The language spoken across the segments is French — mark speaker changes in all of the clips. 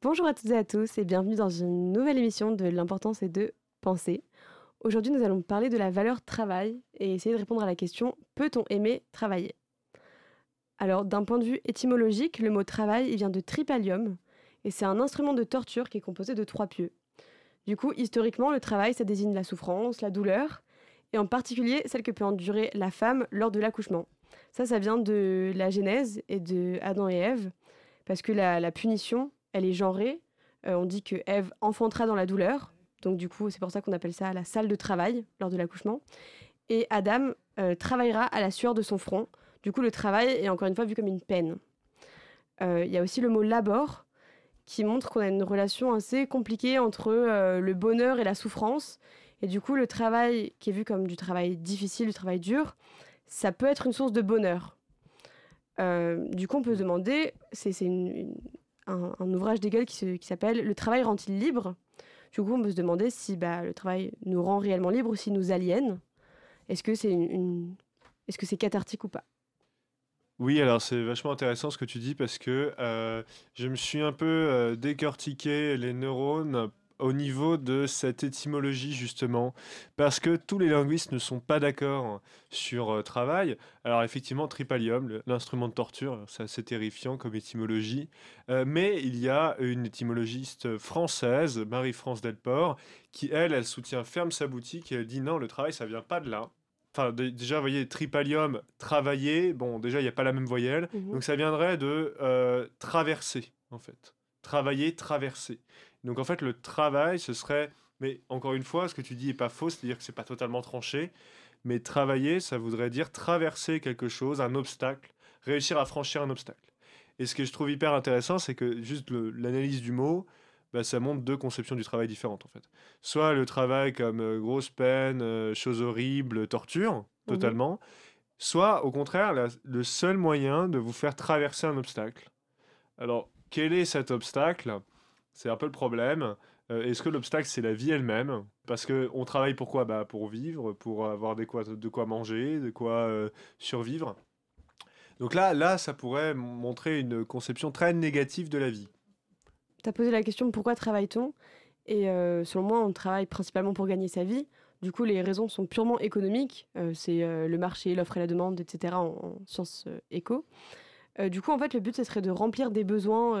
Speaker 1: Bonjour à toutes et à tous et bienvenue dans une nouvelle émission de l'importance et de penser. Aujourd'hui, nous allons parler de la valeur travail et essayer de répondre à la question peut-on aimer travailler? Alors, d'un point de vue étymologique, le mot travail il vient de tripalium et c'est un instrument de torture qui est composé de trois pieux. Du coup, historiquement, le travail ça désigne la souffrance, la douleur et en particulier celle que peut endurer la femme lors de l'accouchement. Ça, ça vient de la Genèse et de Adam et Ève parce que la, punition, elle est genrée. Euh, on dit que Ève enfantera dans la douleur, donc du coup, c'est pour ça qu'on appelle ça la salle de travail lors de l'accouchement. Et Adam euh, travaillera à la sueur de son front. Du coup, le travail est encore une fois vu comme une peine. Euh, il y a aussi le mot labor qui montre qu'on a une relation assez compliquée entre le bonheur et la souffrance. Et du coup, le travail qui est vu comme du travail difficile, du travail dur, ça peut être une source de bonheur. Du coup, on peut se demander, c'est un, ouvrage d'Hegel qui, s'appelle Le travail rend-il libre? Du coup, on peut se demander si bah, le travail nous rend réellement libre ou s'il nous aliène. Est-ce que c'est est-ce cathartique ou pas?
Speaker 2: Oui, alors c'est vachement intéressant ce que tu dis parce que euh, je me suis un peu euh, décortiqué les neurones au niveau de cette étymologie justement, parce que tous les linguistes ne sont pas d'accord sur euh, travail. Alors effectivement, tripalium, l'instrument de torture, c'est assez terrifiant comme étymologie, euh, mais il y a une étymologiste française, Marie-France Delport, qui elle, elle soutient ferme sa boutique et elle dit non, le travail, ça vient pas de là. Enfin, déjà, vous voyez, tripalium, travailler, bon, déjà, il n'y a pas la même voyelle, mmh donc ça viendrait de euh, traverser, en fait. Travailler, traverser. Donc en fait, le travail, ce serait, mais encore une fois, ce que tu dis est pas faux, c'est-à-dire que c'est pas totalement tranché, mais travailler, ça voudrait dire traverser quelque chose, un obstacle, réussir à franchir un obstacle. Et ce que je trouve hyper intéressant, c'est que juste l'analyse du mot, bah, ça montre deux conceptions du travail différentes en fait. Soit le travail comme euh, grosse peine, euh, chose horrible, torture, mhm. totalement. Soit au contraire, le seul moyen de vous faire traverser un obstacle. Alors, quel est cet obstacle? C'est un peu le problème. Euh, est-ce que l'obstacle, c'est la vie elle-même? Parce qu'on travaille pour quoi? Bah, Pour vivre, pour avoir quoi, de quoi manger, de quoi euh, survivre. Donc là, là, ça pourrait montrer une conception très négative de la vie.
Speaker 1: Tu as posé la question pourquoi travaille-t-on? Et euh, selon moi, on travaille principalement pour gagner sa vie. Du coup, les raisons sont purement économiques. c'est le marché, l'offre et la demande, etc. en, en sciences éco. du coup, en fait, le but, ce serait de remplir des besoins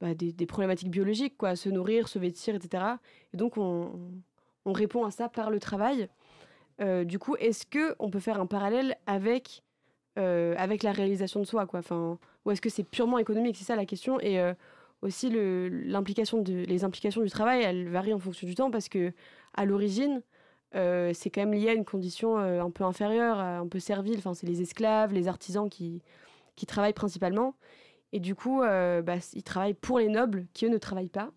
Speaker 1: bah, des, problématiques biologiques, quoi, se nourrir, se vêtir, etc. Et donc, on, on répond à ça par le travail. Euh, du coup, est-ce que on peut faire un parallèle avec, euh, avec la réalisation de soi, quoi? Enfin, Ou est-ce que c'est purement économique? C'est ça la question. Et euh, aussi, l'implication de, les implications du travail, elles varient en fonction du temps parce que à l'origine, c'est quand même lié à une condition un peu inférieure, un peu servile. Enfin, c'est les esclaves, les artisans qui, qui travaillent principalement. Et du coup, euh, bah, ils travaillent pour les nobles qui, eux, ne travaillent pas.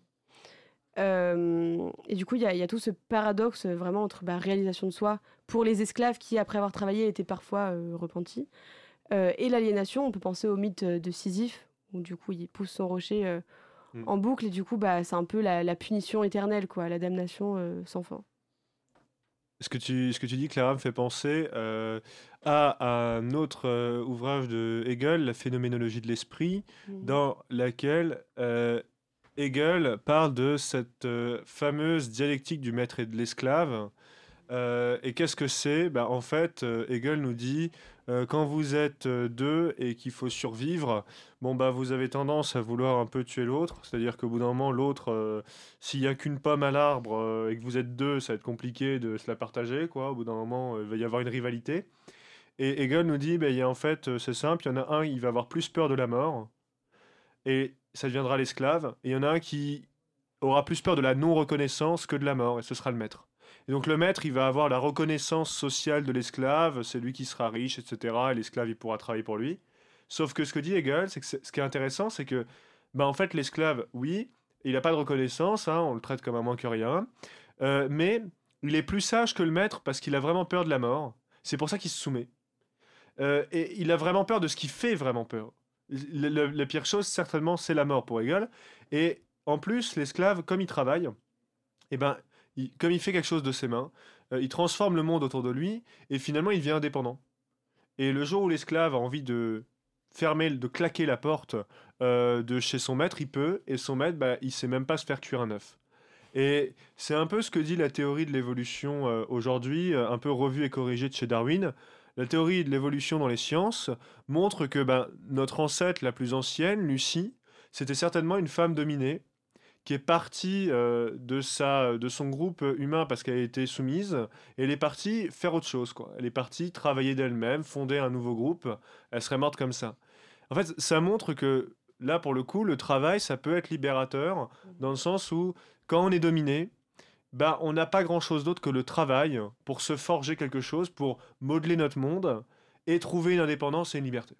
Speaker 1: Euh, et du coup, il y, y, a tout ce paradoxe vraiment entre bah, réalisation de soi pour les esclaves qui, après avoir travaillé, étaient parfois euh, repentis. et l'aliénation, on peut penser au mythe de Sisyphe, où du coup, il pousse son rocher mm. en boucle, et du coup, bah, c'est un peu la, la, punition éternelle, quoi, la damnation sans fin.
Speaker 2: Ce que tu, ce que tu dis, Clara, me fait penser euh, à un autre euh, ouvrage de Hegel, La phénoménologie de l'esprit, mmh. dans laquelle euh, Hegel parle de cette fameuse dialectique du maître et de l'esclave. et qu'est-ce que c'est? Ben, En fait, Hegel nous dit euh, quand vous êtes euh, deux et qu'il faut survivre, bon bah vous avez tendance à vouloir un peu tuer l'autre, c'est-à-dire qu'au bout d'un moment l'autre, euh, s'il y a qu'une pomme à l'arbre et que vous êtes deux, ça va être compliqué de se la partager quoi. Au bout d'un moment, il va y avoir une rivalité. Et Hegel nous dit, bah, y a, en fait, c'est simple, il y en a un, il va avoir plus peur de la mort et ça deviendra l'esclave, et il y en a un qui aura plus peur de la non-reconnaissance que de la mort, et ce sera le maître. Et donc le maître, il va avoir la reconnaissance sociale de l'esclave, c'est lui qui sera riche, etc. Et l'esclave, il pourra travailler pour lui. Sauf que ce que dit Hegel, c'est que ce qui est intéressant, c'est que, bah, en fait, l'esclave, oui, il n'a pas de reconnaissance, hein, on le traite comme un moins que rien, euh, mais il est plus sage que le maître parce qu'il a vraiment peur de la mort. C'est pour ça qu'il se soumet. Euh, et il a vraiment peur de ce qui fait vraiment peur. la pire chose, certainement, c'est la mort pour Hegel. Et en plus, l'esclave, comme il travaille, eh ben, comme il fait quelque chose de ses mains, euh, il transforme le monde autour de lui et finalement il devient indépendant. Et le jour où l'esclave a envie de fermer, de claquer la porte euh, de chez son maître, il peut, et son maître, bah, il sait même pas se faire cuire un œuf. Et c'est un peu ce que dit la théorie de l'évolution euh, aujourd'hui, un peu revue et corrigée de chez Darwin. La théorie de l'évolution dans les sciences montre que ben, notre ancêtre la plus ancienne, Lucie, c'était certainement une femme dominée qui est partie de, sa, de son groupe humain parce qu'elle a été soumise, et elle est partie faire autre chose. Quoi. Elle est partie travailler d'elle-même, fonder un nouveau groupe, elle serait morte comme ça. En fait, ça montre que là, pour le coup, le travail, ça peut être libérateur, dans le sens où, quand on est dominé, bah, on n'a pas grand-chose d'autre que le travail pour se forger quelque chose, pour modeler notre monde et trouver une indépendance et une liberté.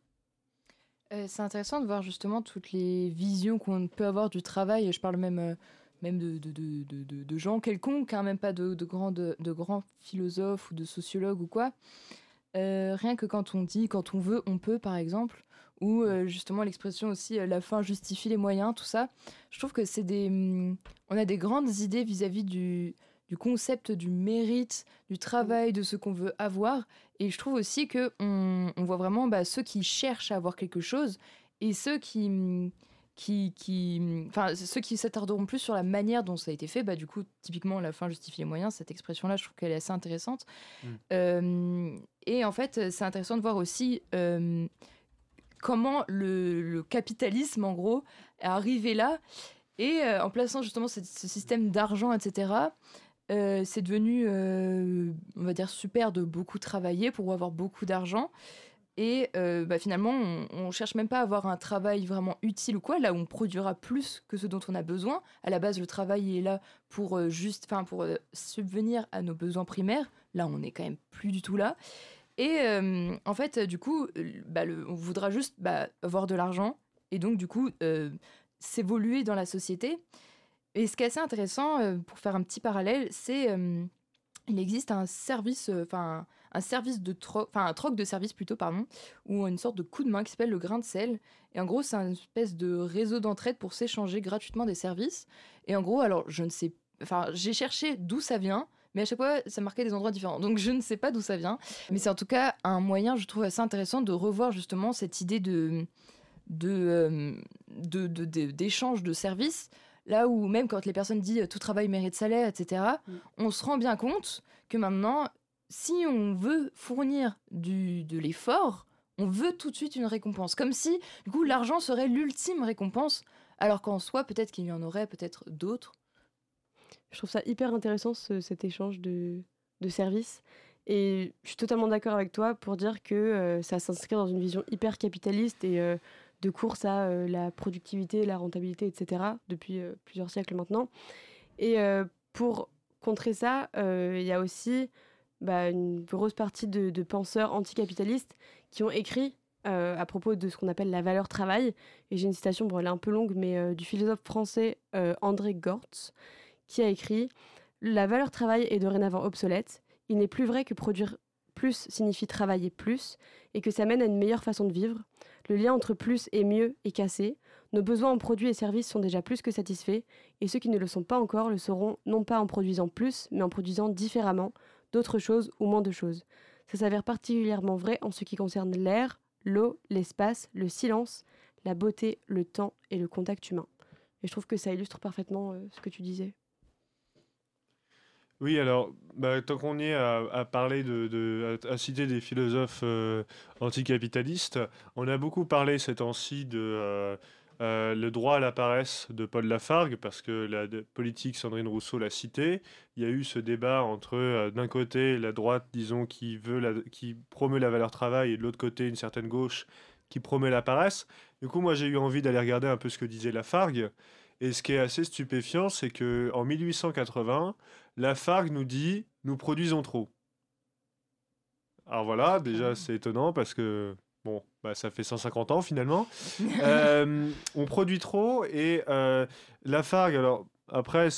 Speaker 3: Euh, c'est intéressant de voir justement toutes les visions qu'on peut avoir du travail. Je parle même, euh, même de, de, de, de, gens quelconques, hein, même pas de, grands, de, grands philosophes ou de sociologues ou quoi. Euh, rien que quand on dit, quand on veut, on peut, par exemple, ou justement l'expression aussi la fin justifie les moyens, tout ça. Je trouve que c'est des. Hum, on a des grandes idées vis-à-vis du, du, concept du mérite, du travail, de ce qu'on veut avoir. Et je trouve aussi que on, on voit vraiment bah, ceux qui cherchent à avoir quelque chose et ceux qui. Qui, qui, enfin, ceux qui s'attarderont plus sur la manière dont ça a été fait, bah, du coup, typiquement, la fin justifie les moyens, cette expression-là, je trouve qu'elle est assez intéressante. et en fait, c'est intéressant de voir aussi comment le, capitalisme, en gros, est arrivé là. Et euh, en plaçant justement ce, système d'argent, etc., euh, c'est devenu, euh, on va dire, super de beaucoup travailler pour avoir beaucoup d'argent. Et bah, finalement, on, ne cherche même pas à avoir un travail vraiment utile ou quoi, là où on produira plus que ce dont on a besoin. À la base, le travail est là pour juste, enfin, pour subvenir à nos besoins primaires. Là, on est quand même plus du tout là. Et euh, en fait, du coup, bah, on voudra juste bah, avoir de l'argent et donc, du coup, euh, s'évoluer dans la société. Et ce qui est assez intéressant, euh, pour faire un petit parallèle, c'est il existe un service, enfin un service de troc, enfin un troc de service plutôt, pardon, ou une sorte de coup de main qui s'appelle le grain de sel. Et en gros, c'est une espèce de réseau d'entraide pour s'échanger gratuitement des services. Et en gros, alors je ne sais, enfin j'ai cherché d'où ça vient mais à chaque fois, ça marquait des endroits différents. Donc je ne sais pas d'où ça vient, mais c'est en tout cas un moyen, je trouve assez intéressant de revoir justement cette idée de de d'échange de, services. Là où même quand les personnes disent tout travail mérite salaire, etc., mm. on se rend bien compte que maintenant, si on veut fournir du, de l'effort, on veut tout de suite une récompense. Comme si, du coup, l'argent serait l'ultime récompense, alors qu'en soi, peut-être qu'il y en aurait peut-être d'autres
Speaker 1: je trouve ça hyper intéressant cet échange de, services. Et je suis totalement d'accord avec toi pour dire que euh, ça s'inscrit dans une vision hyper capitaliste et euh, de course à euh, la productivité, la rentabilité, etc. depuis plusieurs siècles maintenant. Et pour contrer ça, il y a aussi bah, une grosse partie de, de penseurs anticapitalistes qui ont écrit à propos de ce qu'on appelle la valeur travail. Et j'ai une citation, bon, elle est un peu longue, mais du philosophe français André Gortz, qui a écrit La valeur travail est dorénavant obsolète. Il n'est plus vrai que produire plus signifie travailler plus et que ça mène à une meilleure façon de vivre. Le lien entre plus et mieux est cassé. Nos besoins en produits et services sont déjà plus que satisfaits et ceux qui ne le sont pas encore le seront non pas en produisant plus mais en produisant différemment d'autres choses ou moins de choses. Ça s'avère particulièrement vrai en ce qui concerne l'air, l'eau, l'espace, le silence, la beauté, le temps et le contact humain. Et je trouve que ça illustre parfaitement euh, ce que tu disais.
Speaker 2: Oui, alors, bah, tant qu'on est à, parler de, à, citer des philosophes euh, anticapitalistes, on a beaucoup parlé ces temps-ci de euh, euh, le droit à la paresse de Paul Lafargue, parce que la politique, Sandrine Rousseau l'a cité. Il y a eu ce débat entre, d'un côté, la droite, disons, qui, veut qui promeut la valeur travail, et de l'autre côté, une certaine gauche qui promeut la paresse. Du coup, moi, j'ai eu envie d'aller regarder un peu ce que disait Lafargue. Et ce qui est assez stupéfiant, c'est que en 1880, la FARC nous dit nous produisons trop. Alors voilà, déjà ah. c'est étonnant parce que bon, bah, ça fait 150 ans finalement. Euh, on produit trop et euh, la FARC, alors après,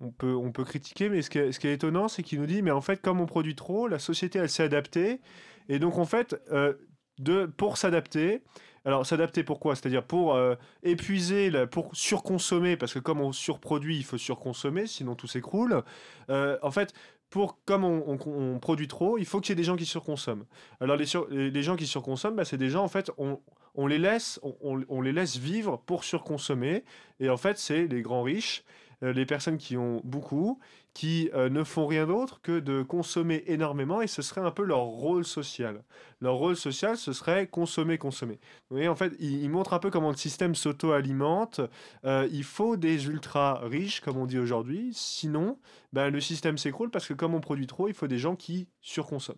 Speaker 2: on peut, on peut critiquer, mais ce qui est, ce qui est étonnant, c'est qu'il nous dit mais en fait, comme on produit trop, la société elle s'est adaptée et donc en fait, euh, de, pour s'adapter, alors, s'adapter pourquoi C'est-à-dire pour euh, épuiser, pour surconsommer, parce que comme on surproduit, il faut surconsommer, sinon tout s'écroule. Euh, en fait, pour, comme on, produit trop, il faut qu'il y ait des gens qui surconsomment. Alors, les, gens qui surconsomment, bah, c'est des gens, en fait, on, les laisse, on, les laisse vivre pour surconsommer. Et en fait, c'est les grands riches, les personnes qui ont beaucoup, qui euh, ne font rien d'autre que de consommer énormément et ce serait un peu leur rôle social. Leur rôle social, ce serait consommer, consommer. Vous voyez, en fait, il, montre un peu comment le système s'auto-alimente. Euh, il faut des ultra riches, comme on dit aujourd'hui, sinon ben, le système s'écroule parce que comme on produit trop, il faut des gens qui surconsomment.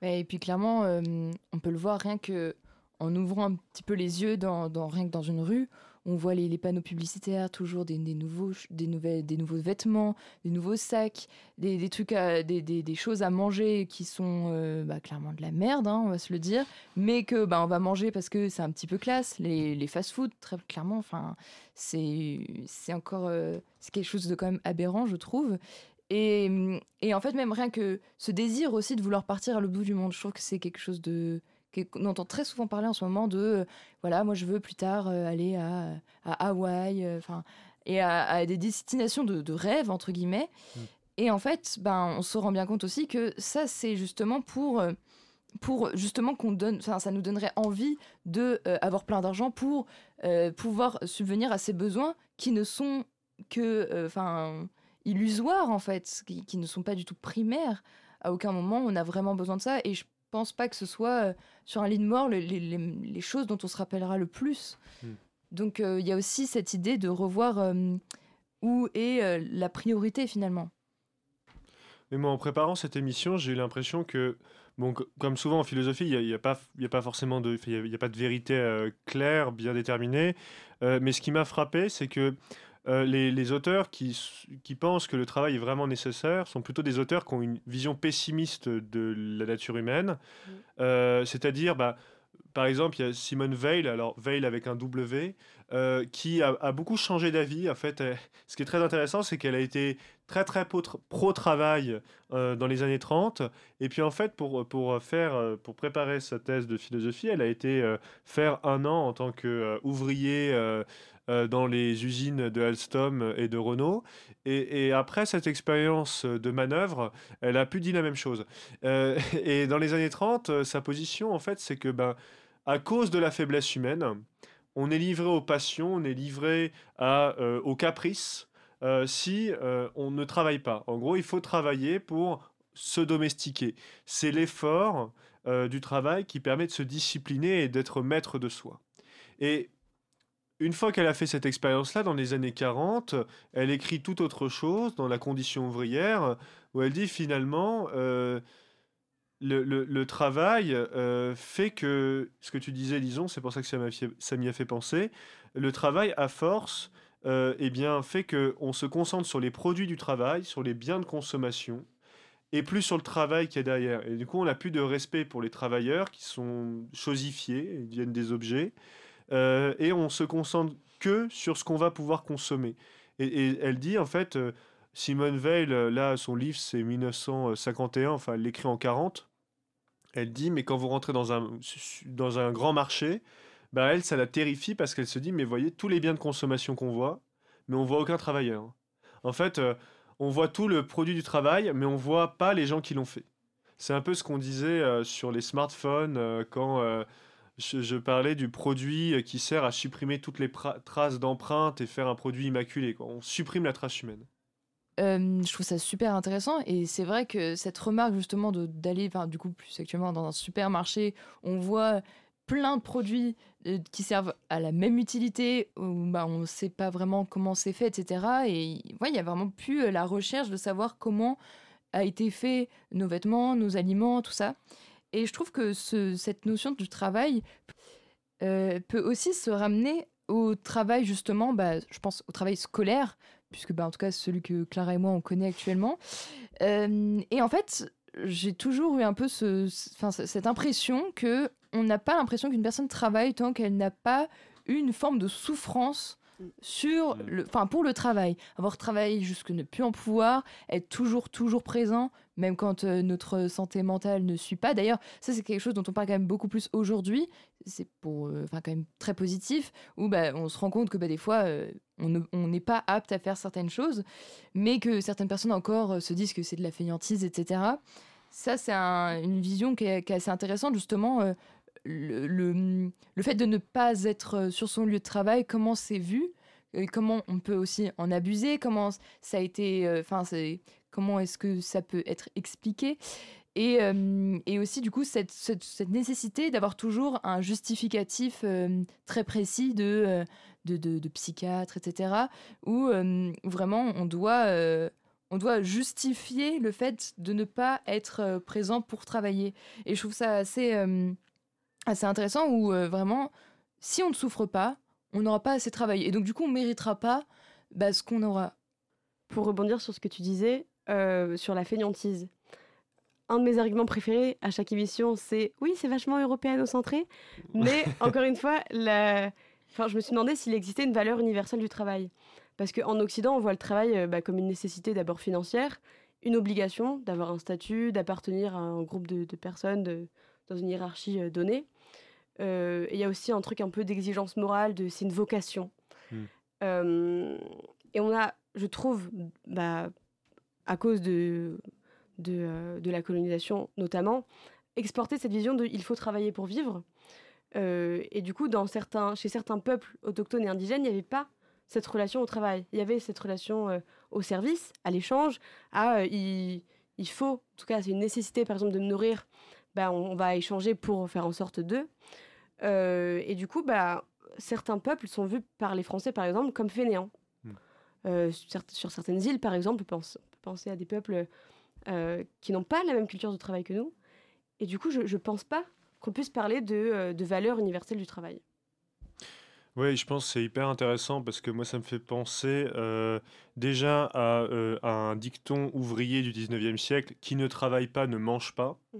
Speaker 3: Et puis clairement, on peut le voir rien que en ouvrant un petit peu les yeux dans, rien que dans une rue, on voit les, panneaux publicitaires, toujours des, nouveaux, des, nouvelles, des nouveaux vêtements, des nouveaux sacs, des, trucs, des, choses à manger qui sont euh, bah, clairement de la merde, hein, on va se le dire, mais que bah, on va manger parce que c'est un petit peu classe. Les, les fast-food, très clairement, enfin, c'est encore euh, c'est quelque chose de quand même aberrant, je trouve. Et, et en fait, même rien que ce désir aussi de vouloir partir à l'autre bout du monde, je trouve que c'est quelque chose de on entend très souvent parler en ce moment de euh, voilà, moi je veux plus tard euh, aller à, à Hawaï, euh, enfin, et à, des destinations de, de rêve, entre guillemets. Mm. Et en fait, ben, on se rend bien compte aussi que ça, c'est justement pour pour justement qu'on donne, enfin, ça nous donnerait envie de avoir plein d'argent pour pouvoir subvenir à ces besoins qui ne sont que, enfin, illusoires en fait, qui, qui, ne sont pas du tout primaires. À aucun moment on a vraiment besoin de ça. Et je pense pas que ce soit euh, sur un lit de mort les, les, choses dont on se rappellera le plus. Hmm. Donc euh, il y a aussi cette idée de revoir euh, où est la priorité finalement.
Speaker 2: Mais moi, en préparant cette émission, j'ai eu l'impression que, bon, comme souvent en philosophie, il n'y a, a, pas, a pas forcément de, y a, pas de vérité claire, bien déterminée. mais ce qui m'a frappé, c'est que euh, les, auteurs qui, qui, pensent que le travail est vraiment nécessaire sont plutôt des auteurs qui ont une vision pessimiste de la nature humaine. Mm. Euh, c'est-à-dire, bah, par exemple, il y a Simone Veil, alors Veil avec un W, euh, qui a, beaucoup changé d'avis. En fait, ce qui est très intéressant, c'est qu'elle a été très très pro-travail dans les années 30. Et puis en fait, pour, pour, faire, pour préparer sa thèse de philosophie, elle a été faire un an en tant qu'ouvrier dans les usines de Alstom et de Renault. Et, après cette expérience de manœuvre, elle a pu dire la même chose. Euh, et dans les années 30, euh, sa position, en fait, c'est que, ben, à cause de la faiblesse humaine, on est livré aux passions, on est livré à, aux caprices si on ne travaille pas. En gros, il faut travailler pour se domestiquer. C'est l'effort du travail qui permet de se discipliner et d'être maître de soi. Et une fois qu'elle a fait cette expérience-là, dans les années 40, elle écrit tout autre chose dans La condition ouvrière, où elle dit finalement, euh, le, travail euh, fait que, ce que tu disais, disons, c'est pour ça que ça m'y a, fait penser, le travail, à force, euh, eh bien, fait qu'on se concentre sur les produits du travail, sur les biens de consommation, et plus sur le travail qu'il y a derrière. Et du coup, on n'a plus de respect pour les travailleurs qui sont chosifiés, ils deviennent des objets. Euh, et on se concentre que sur ce qu'on va pouvoir consommer. Et, elle dit, en fait, euh, Simone Veil, euh, là, son livre, c'est 1951, enfin, elle l'écrit en 40. Elle dit, mais quand vous rentrez dans un, dans un grand marché, bah elle, ça la terrifie parce qu'elle se dit, mais voyez, tous les biens de consommation qu'on voit, mais on voit aucun travailleur. En fait, on voit tout le produit du travail, mais on voit pas les gens qui l'ont fait. C'est un peu ce qu'on disait sur les smartphones quand je, parlais du produit qui sert à supprimer toutes les traces d'empreintes et faire un produit immaculé. On supprime la trace humaine.
Speaker 3: Euh, je trouve ça super intéressant et c'est vrai que cette remarque justement d'aller, du coup plus actuellement dans un supermarché, on voit plein de produits euh, qui servent à la même utilité, où bah, on ne sait pas vraiment comment c'est fait, etc. Et il n'y a vraiment plus euh, la recherche de savoir comment a été fait nos vêtements, nos aliments, tout ça. Et je trouve que cette notion du travail euh, peut aussi se ramener au travail, justement, bah, je pense au travail scolaire, puisque bah, en tout cas celui que Clara et moi on connaît actuellement. Euh, et en fait, j'ai toujours eu un peu ce, cette impression que on n'a pas l'impression qu'une personne travaille tant qu'elle n'a pas une forme de souffrance sur mm. le, enfin pour le travail, avoir travaillé jusque ne plus en pouvoir, être toujours toujours présent, même quand euh, notre santé mentale ne suit pas. D'ailleurs, ça c'est quelque chose dont on parle quand même beaucoup plus aujourd'hui. C'est pour, euh, enfin quand même très positif, où bah, on se rend compte que bah, des fois euh, on n'est pas apte à faire certaines choses, mais que certaines personnes encore se disent que c'est de la fainéantise, etc. Ça c'est une vision qui est, qui est, assez intéressante justement le, le, le fait de ne pas être sur son lieu de travail, comment c'est vu, comment on peut aussi en abuser, comment ça a été, enfin c'est comment est-ce que ça peut être expliqué. Et, et, aussi, du coup, cette, cette, nécessité d'avoir toujours un justificatif très précis de, de, de, psychiatre, etc., où vraiment on doit, on doit justifier le fait de ne pas être présent pour travailler. Et je trouve ça assez, assez intéressant où vraiment, si on ne souffre pas, on n'aura pas assez travaillé. Et donc, du coup, on ne méritera pas bah, ce qu'on aura.
Speaker 1: Pour rebondir sur ce que tu disais, sur la fainéantise, un de mes arguments préférés à chaque émission, c'est oui, c'est vachement européano-centré, mais encore une fois, la... enfin, je me suis demandé s'il existait une valeur universelle du travail. Parce qu'en Occident, on voit le travail euh, bah, comme une nécessité d'abord financière, une obligation d'avoir un statut, d'appartenir à un groupe de, personnes dans une hiérarchie euh, donnée. Euh, il y a aussi un truc un peu d'exigence morale, de c'est une vocation. Hmm. et on a, je trouve, bah, à cause de, de, de, la colonisation notamment, exporter cette vision de il faut travailler pour vivre. et du coup, dans certains, chez certains peuples autochtones et indigènes, il n'y avait pas cette relation au travail. Il y avait cette relation euh, au service, à l'échange, à euh, il, il, faut, en tout cas c'est une nécessité par exemple de me nourrir, bah, on, va échanger pour faire en sorte d'eux. Euh, et du coup, bah, certains peuples sont vus par les Français par exemple comme fainéants. Hmm. Sur, sur, certaines îles par exemple, on peut, penser à des peuples qui n'ont pas la même culture de travail que nous. Et du coup, je ne pense pas qu'on puisse parler de, de valeur universelle du travail.
Speaker 2: Oui, je pense que c'est hyper intéressant parce que moi, ça me fait penser euh, déjà euh, à, un dicton ouvrier du 19e siècle qui ne travaille pas ne mange pas. Mmh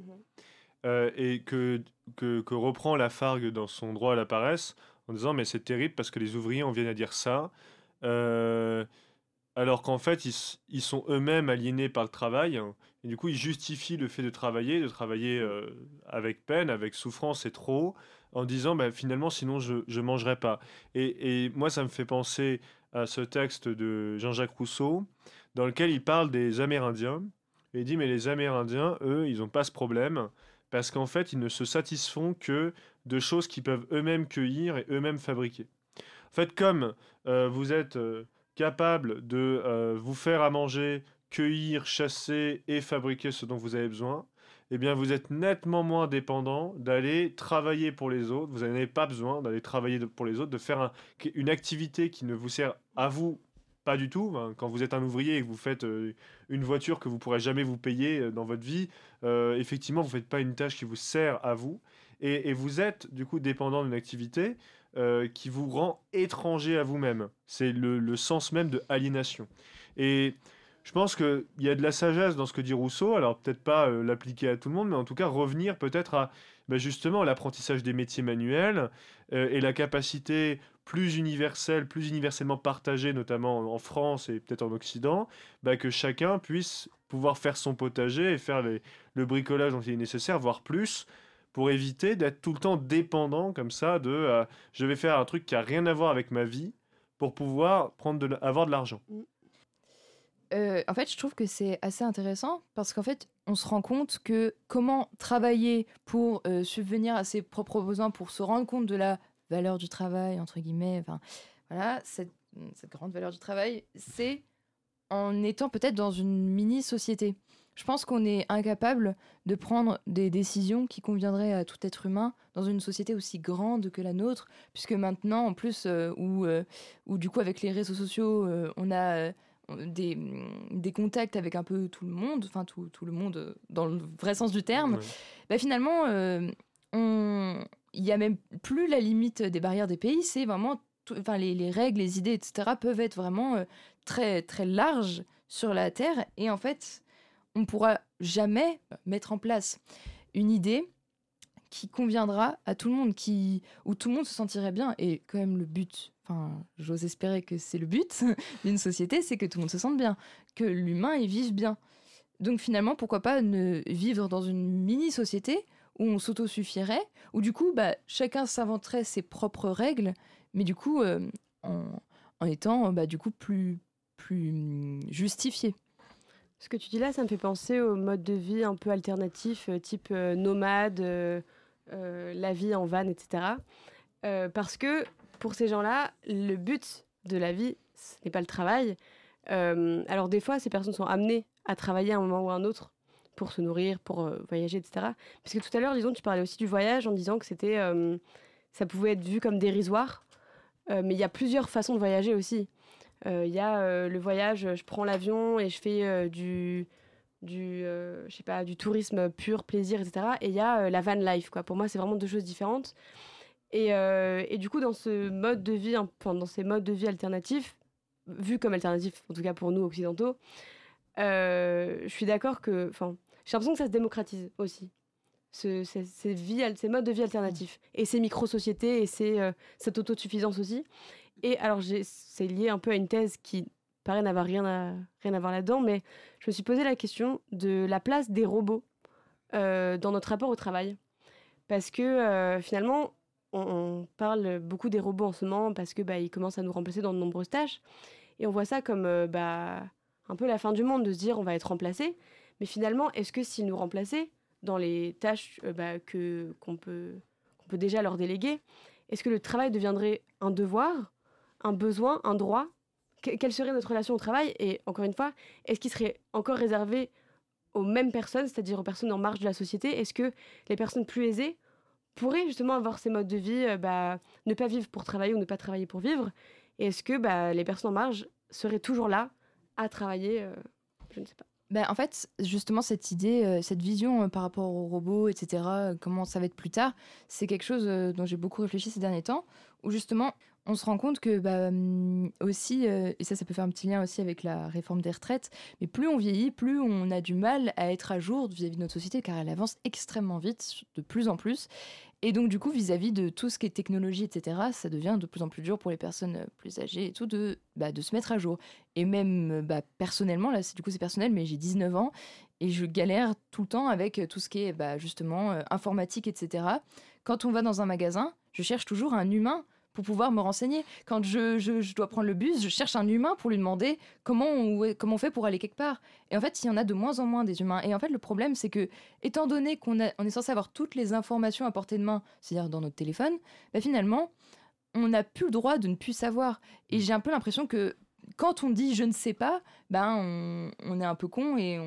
Speaker 2: euh, et que, que, reprend Lafargue dans son droit à la paresse en disant mais c'est terrible parce que les ouvriers en viennent à dire ça alors qu'en fait ils, ils sont eux-mêmes aliénés par le travail et du coup ils justifient le fait de travailler, de travailler avec peine, avec souffrance et trop en disant bah, finalement sinon je ne mangerai pas. Et, moi ça me fait penser à ce texte de Jean-Jacques Rousseau dans lequel il parle des Amérindiens. Et il dit mais les Amérindiens, eux, ils n'ont pas ce problème parce qu'en fait ils ne se satisfont que de choses qu'ils peuvent eux-mêmes cueillir et eux-mêmes fabriquer. En fait comme euh, vous êtes euh, capable de euh, vous faire à manger, cueillir, chasser et fabriquer ce dont vous avez besoin, eh bien vous êtes nettement moins dépendant d'aller travailler pour les autres. Vous n'avez pas besoin d'aller travailler pour les autres, de faire une activité qui ne vous sert à vous pas du tout. Hein. Quand vous êtes un ouvrier et que vous faites euh, une voiture que vous pourrez jamais vous payer euh, dans votre vie, euh, effectivement, vous faites pas une tâche qui vous sert à vous. Et, vous êtes du coup dépendant d'une activité qui vous rend étranger à vous-même. C'est le, sens même de aliénation. Et je pense qu'il y a de la sagesse dans ce que dit Rousseau, alors peut-être pas l'appliquer à tout le monde, mais en tout cas revenir peut-être à bah, justement l'apprentissage des métiers manuels et la capacité plus universelle, plus universellement partagée, notamment en France et peut-être en Occident, bah, que chacun puisse pouvoir faire son potager et faire le bricolage dont il est nécessaire, voire plus, pour éviter d'être tout le temps dépendant comme ça de euh, je vais faire un truc qui a rien à voir avec ma vie pour pouvoir prendre avoir de l'argent. Mm.
Speaker 3: Euh, en fait, je trouve que c'est assez intéressant parce qu'en fait, on se rend compte que comment travailler pour euh, subvenir à ses propres besoins, pour se rendre compte de la valeur du travail, entre guillemets, enfin, voilà, cette, cette grande valeur du travail, c'est en étant peut-être dans une mini-société. Je pense qu'on est incapable de prendre des décisions qui conviendraient à tout être humain dans une société aussi grande que la nôtre, puisque maintenant, en plus, euh, où, où, du coup, avec les réseaux sociaux, on a des, des, contacts avec un peu tout le monde, enfin tout, tout, le monde euh, dans le vrai sens du terme, bah finalement, euh, il n'y a même plus la limite des barrières des pays, c'est vraiment, enfin les, les, règles, les idées, etc. peuvent être vraiment euh, très, très larges sur la Terre et en fait, on ne pourra jamais mettre en place une idée qui conviendra à tout le monde, qui, où tout le monde se sentirait bien. Et quand même, le but enfin, j'ose espérer que c'est le but d'une société, c'est que tout le monde se sente bien, que l'humain y vive bien. Donc finalement, pourquoi pas ne vivre dans une mini-société où on s'autosuffirait, où du coup, bah, chacun s'inventerait ses propres règles, mais du coup, euh, en, étant bah, du coup plus, plus hum, justifié.
Speaker 1: Ce que tu dis là, ça me fait penser au mode de vie un peu alternatif, euh, type euh, nomade, la vie en van, etc. parce que pour ces gens-là, le but de la vie, ce n'est pas le travail. alors des fois, ces personnes sont amenées à travailler à un moment ou à un autre pour se nourrir, pour voyager, etc. Parce que tout à l'heure, disons, tu parlais aussi du voyage en disant que c'était, ça pouvait être vu comme dérisoire. mais il y a plusieurs façons de voyager aussi. Il y a le voyage, je prends l'avion et je fais du, je sais pas, du tourisme pur, plaisir, etc. Et il y a la van life. Quoi. Pour moi, c'est vraiment deux choses différentes. Et, du coup, dans ce mode de vie, dans ces modes de vie alternatifs, vus comme alternatifs, en tout cas pour nous occidentaux, je suis d'accord que, enfin, j'ai l'impression que ça se démocratise aussi. Ce, ces, ces, modes de vie alternatifs et ces micro-sociétés et ces, cette autosuffisance aussi. Et alors, c'est lié un peu à une thèse qui paraît n'avoir rien à, rien à voir là-dedans, mais je me suis posé la question de la place des robots euh, dans notre rapport au travail. Parce que euh, finalement, on, parle beaucoup des robots en ce moment parce que bah, ils commencent à nous remplacer dans de nombreuses tâches. Et on voit ça comme euh, bah, un peu la fin du monde de se dire on va être remplacé. Mais finalement, est-ce que s'ils nous remplaçaient dans les tâches bah, que, qu'on, peut, qu'on peut déjà leur déléguer, est-ce que le travail deviendrait un devoir un besoin, un droit? Quelle serait notre relation au travail? Et encore une fois, est-ce qu'il serait encore réservé aux mêmes personnes, c'est-à-dire aux personnes en marge de la société? Est-ce que les personnes plus aisées pourraient justement avoir ces modes de vie, euh, bah, ne pas vivre pour travailler ou ne pas travailler pour vivre? Et est-ce que bah, les personnes en marge seraient toujours là à travailler euh, Je ne sais pas.
Speaker 3: Ben, en fait, justement, cette idée, euh, cette vision par rapport aux robots, etc., comment ça va être plus tard, c'est quelque chose dont j'ai beaucoup réfléchi ces derniers temps, où justement, on se rend compte que bah, hum, aussi, euh, et ça, ça peut faire un petit lien aussi avec la réforme des retraites, mais plus on vieillit, plus on a du mal à être à jour vis-à-vis de notre société, car elle avance extrêmement vite, de plus en plus. Et donc, du coup, vis-à-vis de tout ce qui est technologie, etc., ça devient de plus en plus dur pour les personnes euh, plus âgées et tout de, bah, de se mettre à jour. Et même euh, bah, personnellement, là, du coup, c'est personnel, mais j'ai 19 ans et je galère tout le temps avec tout ce qui est bah, justement informatique, etc. Quand on va dans un magasin, je cherche toujours un humain pour pouvoir me renseigner. Quand je, je, dois prendre le bus, je cherche un humain pour lui demander comment on, comment on fait pour aller quelque part. Et en fait, il y en a de moins en moins des humains. Et en fait, le problème, c'est que, étant donné qu'on on est censé avoir toutes les informations à portée de main, c'est-à-dire dans notre téléphone, bah finalement, on n'a plus le droit de ne plus savoir. Et j'ai un peu l'impression que quand on dit je ne sais pas, ben on, est un peu con et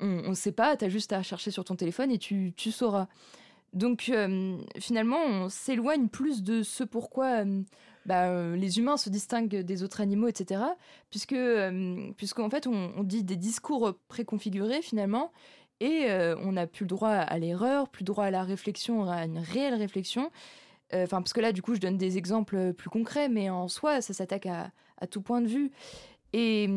Speaker 3: on ne sait pas, tu as juste à chercher sur ton téléphone et tu, tu sauras. Donc euh, finalement, on s'éloigne plus de ce pourquoi euh, bah, euh, les humains se distinguent des autres animaux, etc. Puisque, puisqu'en fait, on, dit des discours préconfigurés finalement, et on n'a plus le droit à l'erreur, plus le droit à la réflexion, à une réelle réflexion. Enfin, parce que là, du coup, je donne des exemples plus concrets, mais en soi, ça s'attaque à, à, tout point de vue. Et,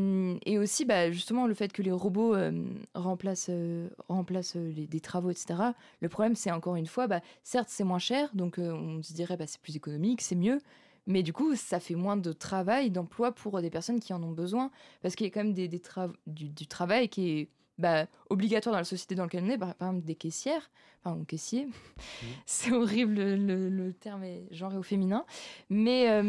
Speaker 3: et, aussi, bah, justement, le fait que les robots euh, remplacent, euh, remplacent euh, les, des travaux, etc. Le problème, c'est encore une fois, bah, certes, c'est moins cher, donc on se dirait, bah, c'est plus économique, c'est mieux. Mais du coup, ça fait moins de travail, d'emploi pour des personnes qui en ont besoin. Parce qu'il y a quand même des, des du, travail qui est bah, obligatoire dans la société dans laquelle on est, par exemple des caissières, enfin, ou caissiers. Mmh. c'est horrible, le, le, terme est genré au féminin. Mais,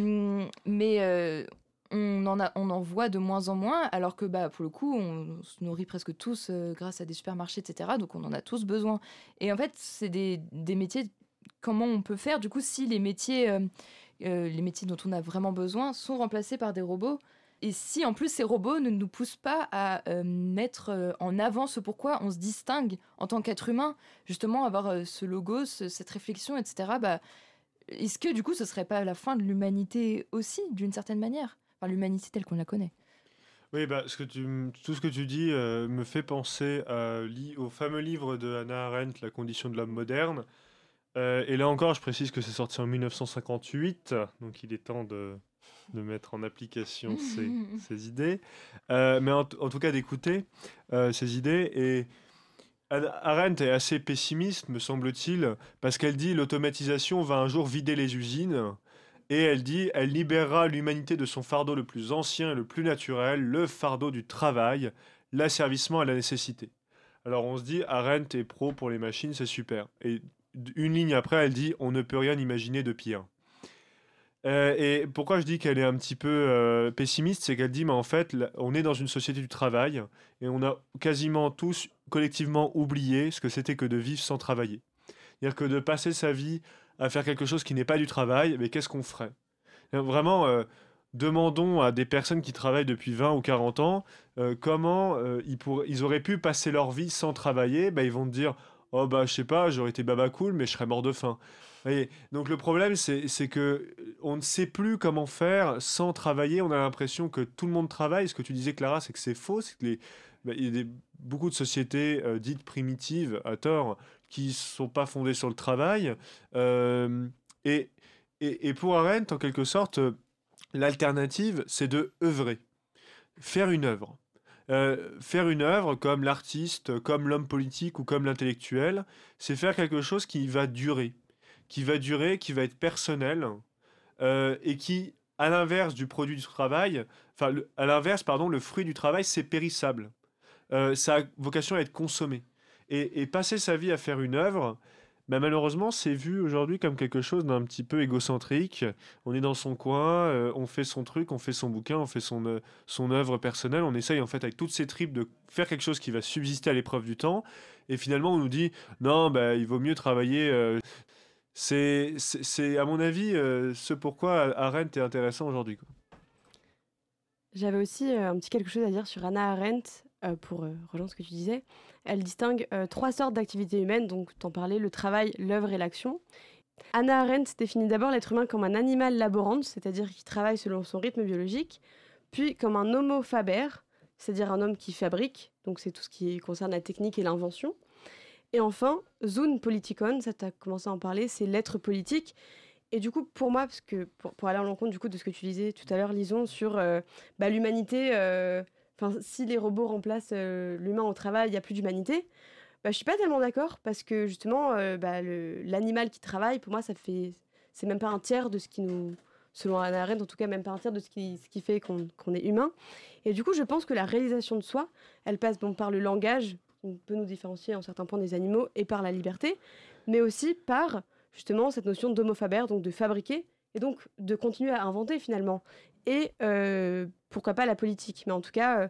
Speaker 3: mais on en, a, on en voit de moins en moins, alors que bah, pour le coup, on, se nourrit presque tous euh, grâce à des supermarchés, etc. Donc on en a tous besoin. Et en fait, c'est des, métiers, comment on peut faire du coup si les métiers, euh, euh, les métiers dont on a vraiment besoin sont remplacés par des robots? Et si en plus ces robots ne nous poussent pas à mettre en avant ce pourquoi on se distingue en tant qu'être humain, justement avoir ce logo, cette réflexion, etc., bah, est-ce que du coup ce serait pas la fin de l'humanité aussi, d'une certaine manière? L'humanité telle qu'on la connaît.
Speaker 2: Oui, bah, ce que tu, tout ce que tu dis euh, me fait penser au fameux livre de Hannah Arendt, La condition de l'homme moderne. Euh, et là encore, je précise que c'est sorti en 1958, donc il est temps de, de mettre en application ces, ces idées. Euh, mais en, en, tout cas, d'écouter ces idées. Et Arendt est assez pessimiste, me semble-t-il, parce qu'elle dit l'automatisation va un jour vider les usines et elle dit, elle libérera l'humanité de son fardeau le plus ancien et le plus naturel, le fardeau du travail, l'asservissement à la nécessité. Alors on se dit, Arendt est pro pour les machines, c'est super. Et une ligne après, elle dit, on ne peut rien imaginer de pire. Euh, et pourquoi je dis qu'elle est un petit peu euh, pessimiste, c'est qu'elle dit, mais en fait, on est dans une société du travail et on a quasiment tous collectivement oublié ce que c'était que de vivre sans travailler. C'est-à-dire que de passer sa vie à faire quelque chose qui n'est pas du travail, mais qu'est-ce qu'on ferait? Vraiment, euh, demandons à des personnes qui travaillent depuis 20 ou 40 ans euh, comment euh, ils, ils auraient pu passer leur vie sans travailler. Bah, ils vont te dire Oh, bah, je sais pas, j'aurais été baba cool, mais je serais mort de faim. Donc, le problème, c'est que on ne sait plus comment faire sans travailler. On a l'impression que tout le monde travaille. Ce que tu disais, Clara, c'est que c'est faux. C'est que les, bah, il y a des, beaucoup de sociétés dites primitives, à tort, qui ne sont pas fondées sur le travail. et, et, et, pour Arendt, en quelque sorte, L'alternative, c'est de œuvrer, faire une œuvre. Euh, faire une œuvre comme l'artiste, comme l'homme politique ou comme l'intellectuel, c'est faire quelque chose qui va durer, qui va durer, qui va être personnel euh, et qui, à l'inverse du produit du travail, enfin, à l'inverse, pardon, le fruit du travail, c'est périssable. Euh, ça a vocation à être consommé. Et, passer sa vie à faire une œuvre, bah, malheureusement, c'est vu aujourd'hui comme quelque chose d'un petit peu égocentrique. On est dans son coin, euh, on fait son truc, on fait son bouquin, on fait son, euh, œuvre personnelle. On essaye en fait avec toutes ses tripes de faire quelque chose qui va subsister à l'épreuve du temps. Et finalement, on nous dit non, bah, il vaut mieux travailler. Euh. c'est, c'est, à mon avis ce pourquoi Arendt est intéressant aujourd'hui.
Speaker 1: J'avais aussi un petit quelque chose à dire sur Anna Arendt pour rejoindre ce que tu disais. Elle distingue euh, trois sortes d'activités humaines, donc t'en parlais, le travail, l'œuvre et l'action. Anna Arendt définit d'abord l'être humain comme un animal laborant, c'est-à-dire qui travaille selon son rythme biologique, puis comme un homo faber, c'est-à-dire un homme qui fabrique, donc c'est tout ce qui concerne la technique et l'invention. Et enfin, Zun Politikon, ça t'as commencé à en parler, c'est l'être politique. Et du coup, pour moi, parce que pour, aller en l'encontre du coup de ce que tu disais tout à l'heure, lisons sur euh, bah, l'humanité, euh, si les robots remplacent euh, l'humain au travail, il n'y a plus d'humanité. Bah, je suis pas tellement d'accord parce que justement, euh, bah, l'animal qui travaille, pour moi, ça fait, c'est même pas un tiers de ce qui nous, selon Anna Arendt, en tout cas, même pas un tiers de ce qui, fait qu'on est humain. Et du coup, je pense que la réalisation de soi, elle passe bon par le langage, qui peut nous différencier en certains points des animaux, et par la liberté, mais aussi par justement cette notion d'homophobère, donc de fabriquer, et donc de continuer à inventer finalement et euh, pourquoi pas la politique. Mais en tout cas, euh,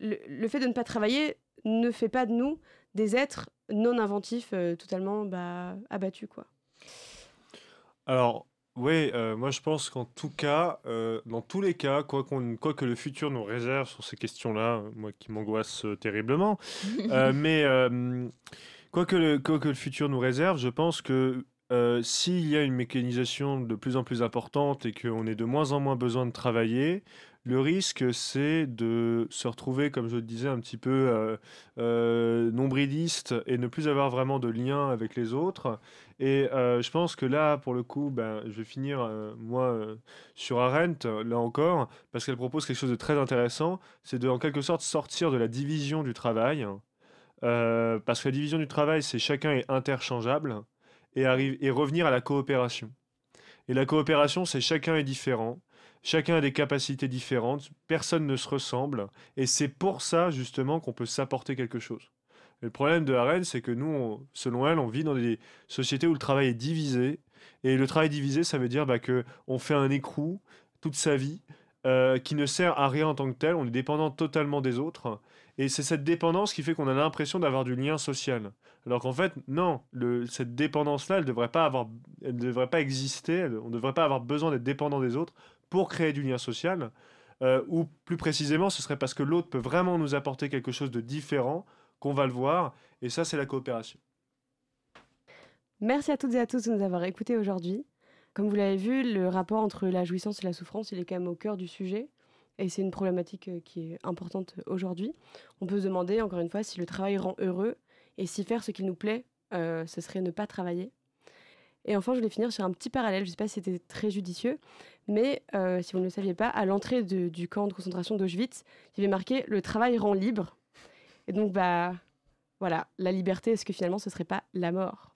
Speaker 1: le, fait de ne pas travailler ne fait pas de nous des êtres non inventifs, euh, totalement bah, abattus. Quoi.
Speaker 2: Alors, oui, moi je pense qu'en tout cas, dans tous les cas, quoi, quoi, que le futur nous réserve sur ces questions-là, moi qui m'angoisse terriblement, mais quoi, que le, quoi que le futur nous réserve, je pense que euh, s'il y a une mécanisation de plus en plus importante et qu'on ait de moins en moins besoin de travailler, le risque, c'est de se retrouver, comme je le disais, un petit peu euh, euh, nombriliste et ne plus avoir vraiment de lien avec les autres. Et je pense que là, pour le coup, ben, je vais finir, moi, sur Arendt, là encore, parce qu'elle propose quelque chose de très intéressant, c'est de, en quelque sorte, sortir de la division du travail. parce que la division du travail, c'est chacun est interchangeable et, revenir à la coopération. Et la coopération, c'est chacun est différent, chacun a des capacités différentes, personne ne se ressemble, et c'est pour ça justement qu'on peut s'apporter quelque chose. le problème de Arendt, c'est que nous, selon elle, on vit dans des sociétés où le travail est divisé, et le travail divisé, ça veut dire bah, que on fait un écrou toute sa vie, euh, qui ne sert à rien en tant que tel, on est dépendant totalement des autres, et c'est cette dépendance qui fait qu'on a l'impression d'avoir du lien social. Alors qu'en fait, non, cette dépendance-là, elle ne devrait, pas devrait pas exister, on ne devrait pas avoir besoin d'être dépendant des autres pour créer du lien social. Euh, ou plus précisément, ce serait parce que l'autre peut vraiment nous apporter quelque chose de différent qu'on va le voir. Et ça, c'est la coopération.
Speaker 1: Merci à toutes et à tous de nous avoir écoutés aujourd'hui. Comme vous l'avez vu, le rapport entre la jouissance et la souffrance, il est quand même au cœur du sujet. Et c'est une problématique euh, qui est importante aujourd'hui. On peut se demander, encore une fois, si le travail rend heureux et si faire ce qui nous plaît, euh, ce serait ne pas travailler. Et enfin, je voulais finir sur un petit parallèle, je ne sais pas si c'était très judicieux, mais euh, si vous ne le saviez pas, à l'entrée du camp de concentration d'Auschwitz, il y avait marqué Le travail rend libre. Et donc, bah, voilà, la liberté, est-ce que finalement ce ne serait pas la mort?